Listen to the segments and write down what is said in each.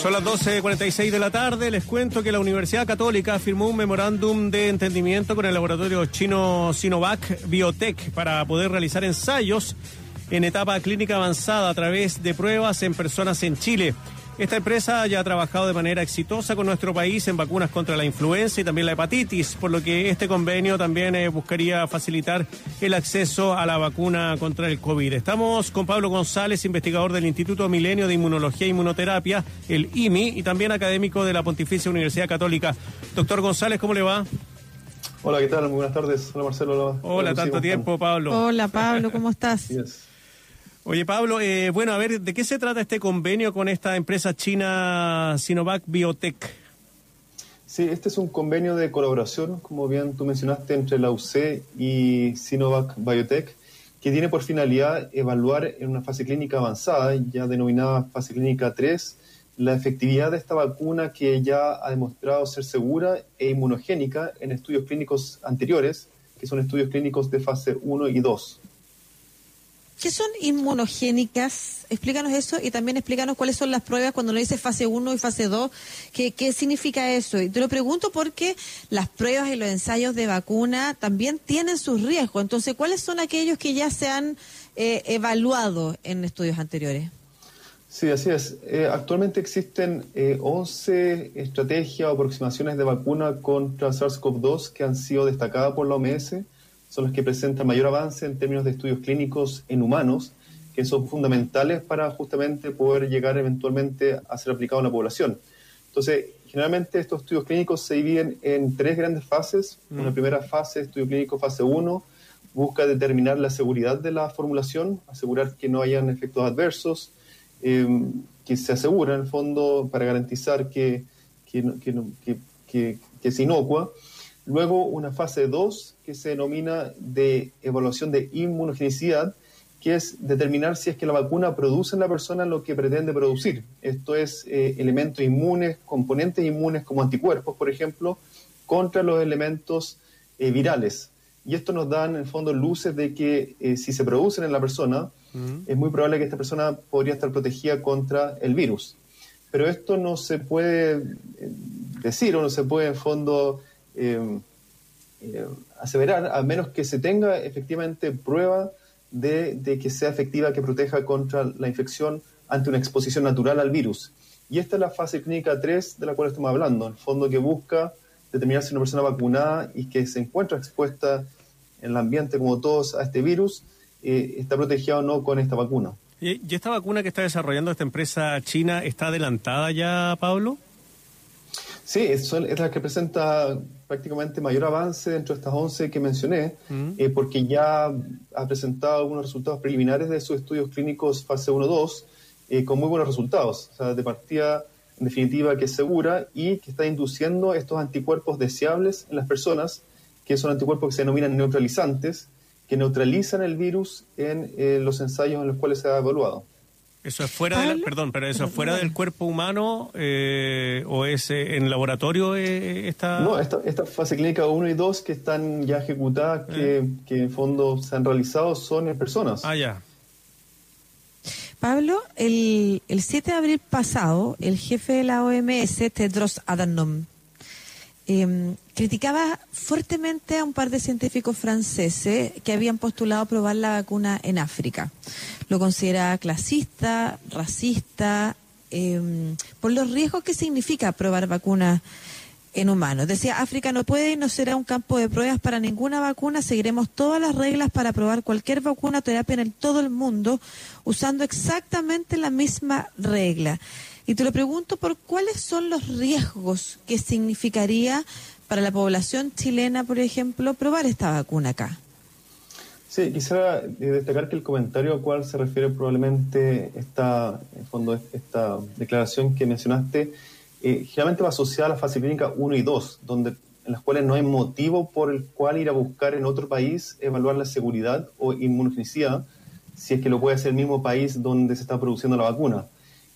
Son las 12.46 de la tarde. Les cuento que la Universidad Católica firmó un memorándum de entendimiento con el laboratorio chino Sinovac Biotech para poder realizar ensayos en etapa clínica avanzada a través de pruebas en personas en Chile. Esta empresa ya ha trabajado de manera exitosa con nuestro país en vacunas contra la influenza y también la hepatitis, por lo que este convenio también eh, buscaría facilitar el acceso a la vacuna contra el COVID. Estamos con Pablo González, investigador del Instituto Milenio de Inmunología e Inmunoterapia, el IMI, y también académico de la Pontificia Universidad Católica. Doctor González, ¿cómo le va? Hola, ¿qué tal? Muy buenas tardes. Hola, Marcelo. Hola, tanto tiempo, Pablo. Hola, Pablo, ¿cómo estás? Oye, Pablo, eh, bueno, a ver, ¿de qué se trata este convenio con esta empresa china Sinovac Biotech? Sí, este es un convenio de colaboración, como bien tú mencionaste, entre la UC y Sinovac Biotech, que tiene por finalidad evaluar en una fase clínica avanzada, ya denominada fase clínica 3, la efectividad de esta vacuna que ya ha demostrado ser segura e inmunogénica en estudios clínicos anteriores, que son estudios clínicos de fase 1 y 2. ¿Qué son inmunogénicas? Explícanos eso y también explícanos cuáles son las pruebas cuando lo dice fase 1 y fase 2. ¿Qué, ¿Qué significa eso? Y te lo pregunto porque las pruebas y los ensayos de vacuna también tienen sus riesgos. Entonces, ¿cuáles son aquellos que ya se han eh, evaluado en estudios anteriores? Sí, así es. Eh, actualmente existen eh, 11 estrategias o aproximaciones de vacuna contra SARS-CoV-2 que han sido destacadas por la OMS son las que presentan mayor avance en términos de estudios clínicos en humanos, que son fundamentales para justamente poder llegar eventualmente a ser aplicado en la población. Entonces, generalmente estos estudios clínicos se dividen en tres grandes fases. Mm. Una primera fase, estudio clínico fase 1, busca determinar la seguridad de la formulación, asegurar que no hayan efectos adversos, em, que se asegura en el fondo para garantizar que, que, que, que, que es inocua. Luego una fase 2 que se denomina de evaluación de inmunogenicidad, que es determinar si es que la vacuna produce en la persona lo que pretende producir. Esto es eh, elementos inmunes, componentes inmunes como anticuerpos, por ejemplo, contra los elementos eh, virales. Y esto nos da en el fondo luces de que eh, si se producen en la persona, es muy probable que esta persona podría estar protegida contra el virus. Pero esto no se puede decir o no se puede en fondo eh, eh, aseverar, a menos que se tenga efectivamente prueba de, que sea efectiva, que proteja contra la infección ante una exposición natural al virus. Y esta es la fase clínica 3 de la cual estamos hablando, en el fondo que busca determinar si una persona vacunada y que se encuentra expuesta en el ambiente como todos a este virus, eh, está protegida o no con esta vacuna. ¿Y esta vacuna que está desarrollando esta empresa china está adelantada ya, Pablo? Sí, es, es la que presenta prácticamente mayor avance dentro de estas 11 que mencioné, mm. eh, porque ya ha presentado algunos resultados preliminares de sus estudios clínicos fase 1-2 eh, con muy buenos resultados. O sea, de partida, en definitiva, que es segura y que está induciendo estos anticuerpos deseables en las personas, que son anticuerpos que se denominan neutralizantes, que neutralizan el virus en eh, los ensayos en los cuales se ha evaluado. Eso es fuera del, perdón, pero eso es fuera del cuerpo humano eh, o es eh, en laboratorio eh, esta... No, esta, fase clínica 1 y 2 que están ya ejecutadas, que, que, en fondo se han realizado, son en personas. Ah, ya. Pablo, el, el 7 de abril pasado, el jefe de la OMS, Tedros Adhanom, eh, criticaba fuertemente a un par de científicos franceses que habían postulado probar la vacuna en África. Lo consideraba clasista, racista, em, por los riesgos que significa probar vacunas en humanos. Decía, África no puede y no será un campo de pruebas para ninguna vacuna. Seguiremos todas las reglas para probar cualquier vacuna o terapia en todo el mundo usando exactamente la misma regla. Y te lo pregunto por cuáles son los riesgos que significaría para la población chilena, por ejemplo, probar esta vacuna acá. Sí, quisiera eh, destacar que el comentario al cual se refiere probablemente esta, fondo, esta declaración que mencionaste, eh, generalmente va asociada a la fase clínica 1 y 2, donde, en las cuales no hay motivo por el cual ir a buscar en otro país evaluar la seguridad o inmunogenicidad, si es que lo puede hacer el mismo país donde se está produciendo la vacuna.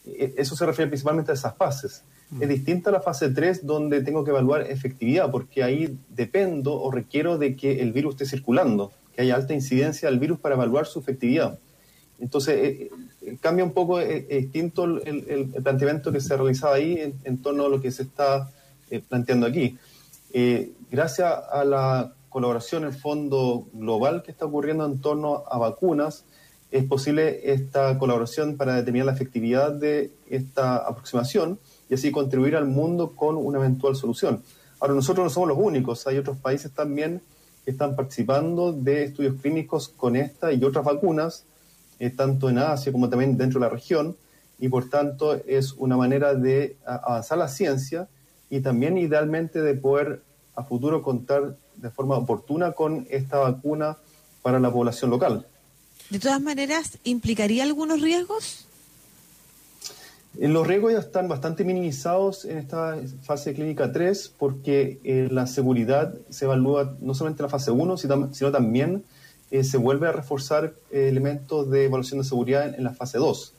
Eh, eso se refiere principalmente a esas fases. Es mm. distinta a la fase 3 donde tengo que evaluar efectividad, porque ahí dependo o requiero de que el virus esté circulando, que haya alta incidencia del virus para evaluar su efectividad. Entonces, cambia un poco, es distinto el, planteamiento que se ha realizado ahí en, torno a lo que se está planteando aquí. gracias a la colaboración, el fondo global que está ocurriendo en torno a vacunas, es posible esta colaboración para determinar la efectividad de esta aproximación y así contribuir al mundo con una eventual solución. Ahora, nosotros no somos los únicos, hay otros países también que están participando de estudios clínicos con esta y otras vacunas, eh, tanto en Asia como también dentro de la región, y por tanto es una manera de avanzar la ciencia y también idealmente de poder a futuro contar de forma oportuna con esta vacuna para la población local. De todas maneras, ¿implicaría algunos riesgos? Eh, los riesgos ya están bastante minimizados en esta fase clínica 3 porque eh, la seguridad se evalúa no solamente en la fase 1, sino, también eh, se vuelve a reforzar elementos de evaluación de seguridad en, la fase 2.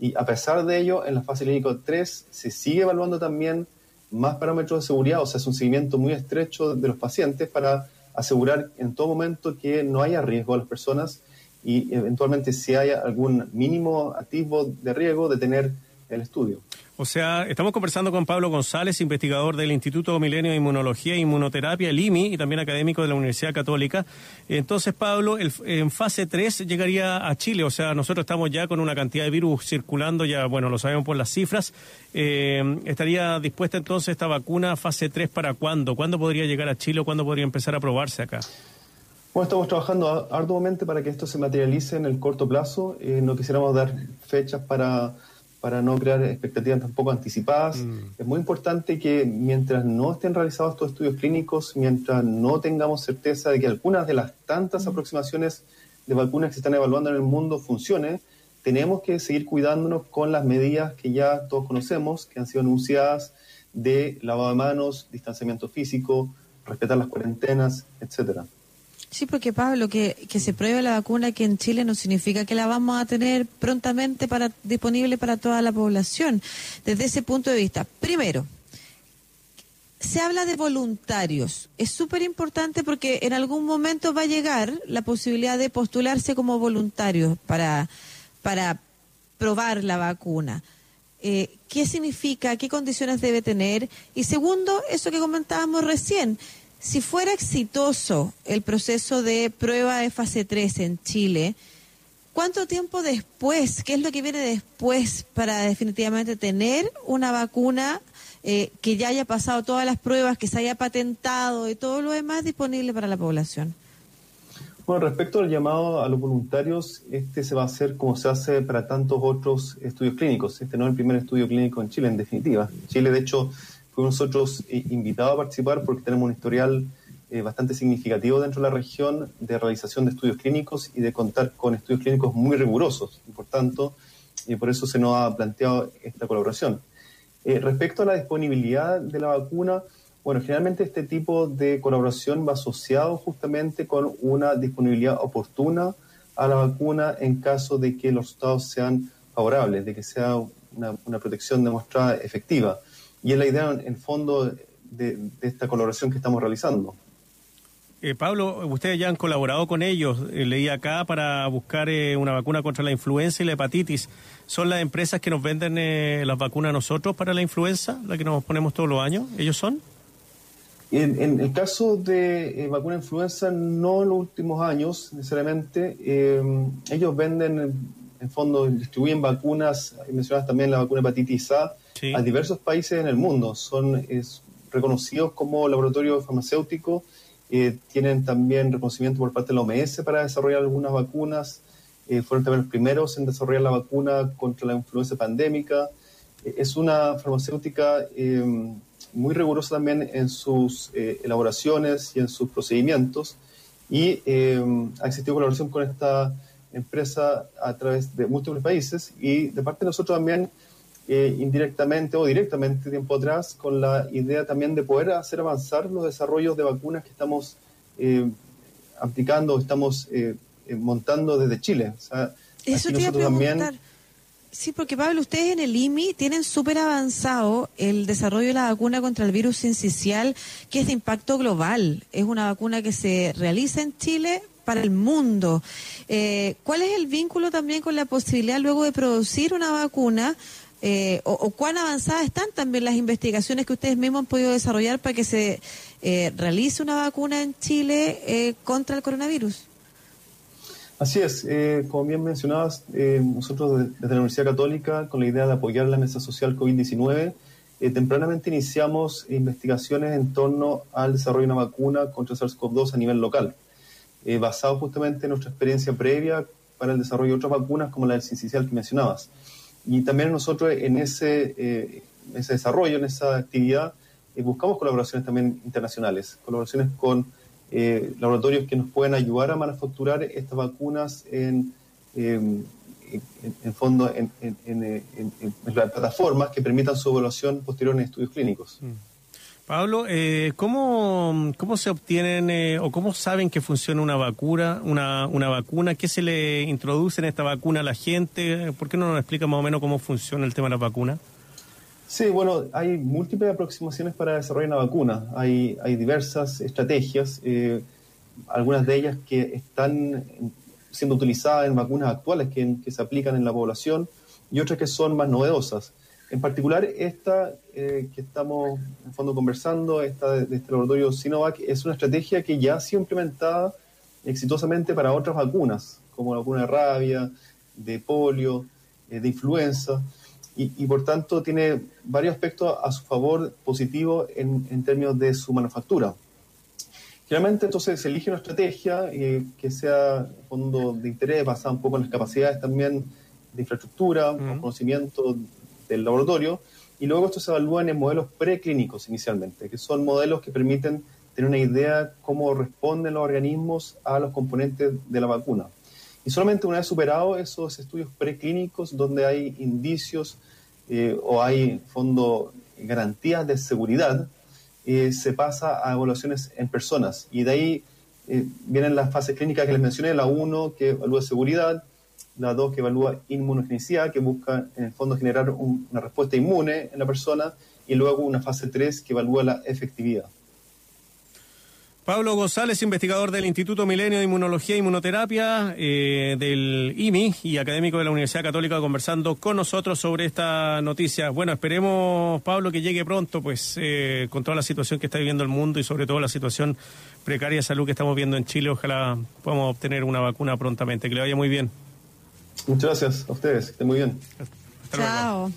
Y a pesar de ello, en la fase clínica 3 se sigue evaluando también más parámetros de seguridad, o sea, es un seguimiento muy estrecho de los pacientes para asegurar en todo momento que no haya riesgo a las personas y eventualmente si hay algún mínimo activo de riesgo de tener el estudio. O sea, estamos conversando con Pablo González, investigador del Instituto Milenio de Inmunología e Inmunoterapia, el IMI, y también académico de la Universidad Católica. Entonces, Pablo, en fase 3 llegaría a Chile, o sea, nosotros estamos ya con una cantidad de virus circulando, ya, bueno, lo sabemos por las cifras. Eh, ¿Estaría dispuesta entonces esta vacuna fase 3 para cuándo? ¿Cuándo podría llegar a Chile o cuándo podría empezar a probarse acá? Bueno, estamos trabajando arduamente para que esto se materialice en el corto plazo. Eh, no quisiéramos dar fechas para para no crear expectativas tampoco anticipadas. Mm. Es muy importante que mientras no estén realizados estos estudios clínicos, mientras no tengamos certeza de que algunas de las tantas mm. aproximaciones de vacunas que se están evaluando en el mundo funcionen, tenemos que seguir cuidándonos con las medidas que ya todos conocemos, que han sido anunciadas de lavado de manos, distanciamiento físico, respetar las cuarentenas, etcétera. Sí, porque Pablo, que, se pruebe la vacuna aquí en Chile no significa que la vamos a tener prontamente para, disponible para toda la población. Desde ese punto de vista, primero, se habla de voluntarios. Es súper importante porque en algún momento va a llegar la posibilidad de postularse como voluntarios para, para probar la vacuna. Eh, ¿Qué significa? ¿Qué condiciones debe tener? Y segundo, eso que comentábamos recién, si fuera exitoso el proceso de prueba de fase 3 en Chile, ¿cuánto tiempo después, qué es lo que viene después para definitivamente tener una vacuna eh, que ya haya pasado todas las pruebas, que se haya patentado y todo lo demás disponible para la población? Bueno, respecto al llamado a los voluntarios, este se va a hacer como se hace para tantos otros estudios clínicos. Este no es el primer estudio clínico en Chile, en definitiva. Chile, de hecho, nosotros eh, invitados a participar porque tenemos un historial eh, bastante significativo dentro de la región de realización de estudios clínicos y de contar con estudios clínicos muy rigurosos. Y por tanto, y por eso se nos ha planteado esta colaboración. Eh, respecto a la disponibilidad de la vacuna, bueno, generalmente este tipo de colaboración va asociado justamente con una disponibilidad oportuna a la vacuna en caso de que los resultados sean favorables, de que sea una protección demostrada efectiva. Y es la idea, en fondo, de, esta colaboración que estamos realizando. Eh, Pablo, ustedes ya han colaborado con ellos, eh, leí acá, para buscar eh, una vacuna contra la influenza y la hepatitis. ¿Son las empresas que nos venden las vacunas a nosotros para la influenza, la que nos ponemos todos los años? ¿Ellos son? En, el caso de vacuna influenza, no en los últimos años necesariamente. ellos venden, en fondo, distribuyen vacunas, mencionadas también la vacuna hepatitis A, a diversos países en el mundo. Son reconocidos como laboratorio farmacéutico, eh, tienen también reconocimiento por parte de la OMS para desarrollar algunas vacunas, eh, fueron también los primeros en desarrollar la vacuna contra la influenza pandémica. Eh, es una farmacéutica muy rigurosa también en sus elaboraciones y en sus procedimientos y ha existido colaboración con esta empresa a través de múltiples países y de parte de nosotros también eh, indirectamente o directamente tiempo atrás con la idea también de poder hacer avanzar los desarrollos de vacunas que estamos eh, aplicando, estamos eh, eh, montando desde Chile. Eso te iba a preguntar. Sí, porque Pablo, ustedes en el IMI tienen súper avanzado el desarrollo de la vacuna contra el virus sincicial, que es de impacto global. Es una vacuna que se realiza en Chile, para el mundo. Eh, ¿Cuál es el vínculo también con la posibilidad luego de producir una vacuna? Eh, o, cuán avanzadas están también las investigaciones que ustedes mismos han podido desarrollar para que se eh, realice una vacuna en Chile contra el coronavirus? Así es, como bien mencionabas, nosotros desde la Universidad Católica, con la idea de apoyar la mesa social COVID-19, eh, tempranamente iniciamos investigaciones en torno al desarrollo de una vacuna contra SARS-CoV-2 a nivel local, eh, basado justamente en nuestra experiencia previa para el desarrollo de otras vacunas como la del sincicial que mencionabas. Y también nosotros en ese, eh, ese desarrollo, en esa actividad, buscamos colaboraciones también internacionales, colaboraciones con laboratorios que nos pueden ayudar a manufacturar estas vacunas en en, fondo en, las plataformas que permitan su evaluación posterior en estudios clínicos. Mm. Pablo, eh, ¿cómo, ¿cómo se obtienen eh, o cómo saben que funciona una vacuna, una, una vacuna? ¿Qué se le introduce en esta vacuna a la gente? ¿Por qué no nos explica más o menos cómo funciona el tema de la vacuna? Sí, bueno, hay múltiples aproximaciones para desarrollar una vacuna. Hay, hay diversas estrategias, eh, algunas de ellas que están siendo utilizada en vacunas actuales que, se aplican en la población y otras que son más novedosas. En particular, esta eh, que estamos en fondo conversando, esta de, este laboratorio Sinovac, es una estrategia que ya ha sido implementada exitosamente para otras vacunas, como la vacuna de rabia, de polio, eh, de influenza, y, por tanto tiene varios aspectos a su favor positivos en, en términos de su manufactura. Generalmente entonces se elige una estrategia eh, que sea fondo de interés, basada un poco en las capacidades también de infraestructura, conocimiento del laboratorio, y luego esto se evalúa en modelos preclínicos inicialmente, que son modelos que permiten tener una idea cómo responden los organismos a los componentes de la vacuna. Y solamente una vez superado esos estudios preclínicos donde hay indicios eh, o hay fondo garantías de seguridad, eh, se pasa a evaluaciones en personas. Y de ahí eh, vienen las fases clínicas que les mencioné, la 1 que evalúa seguridad, la 2 que evalúa inmunogenicidad, que busca en el fondo generar una respuesta inmune en la persona, y luego una fase 3 que evalúa la efectividad. Pablo González, investigador del Instituto Milenio de Inmunología e Inmunoterapia eh, del IMI y académico de la Universidad Católica, conversando con nosotros sobre esta noticia. Bueno, esperemos, Pablo, que llegue pronto, pues, eh, con toda la situación que está viviendo el mundo y sobre todo la situación precaria de salud que estamos viendo en Chile. Ojalá podamos obtener una vacuna prontamente. Que le vaya muy bien. Muchas gracias a ustedes. Que estén muy bien. Chao.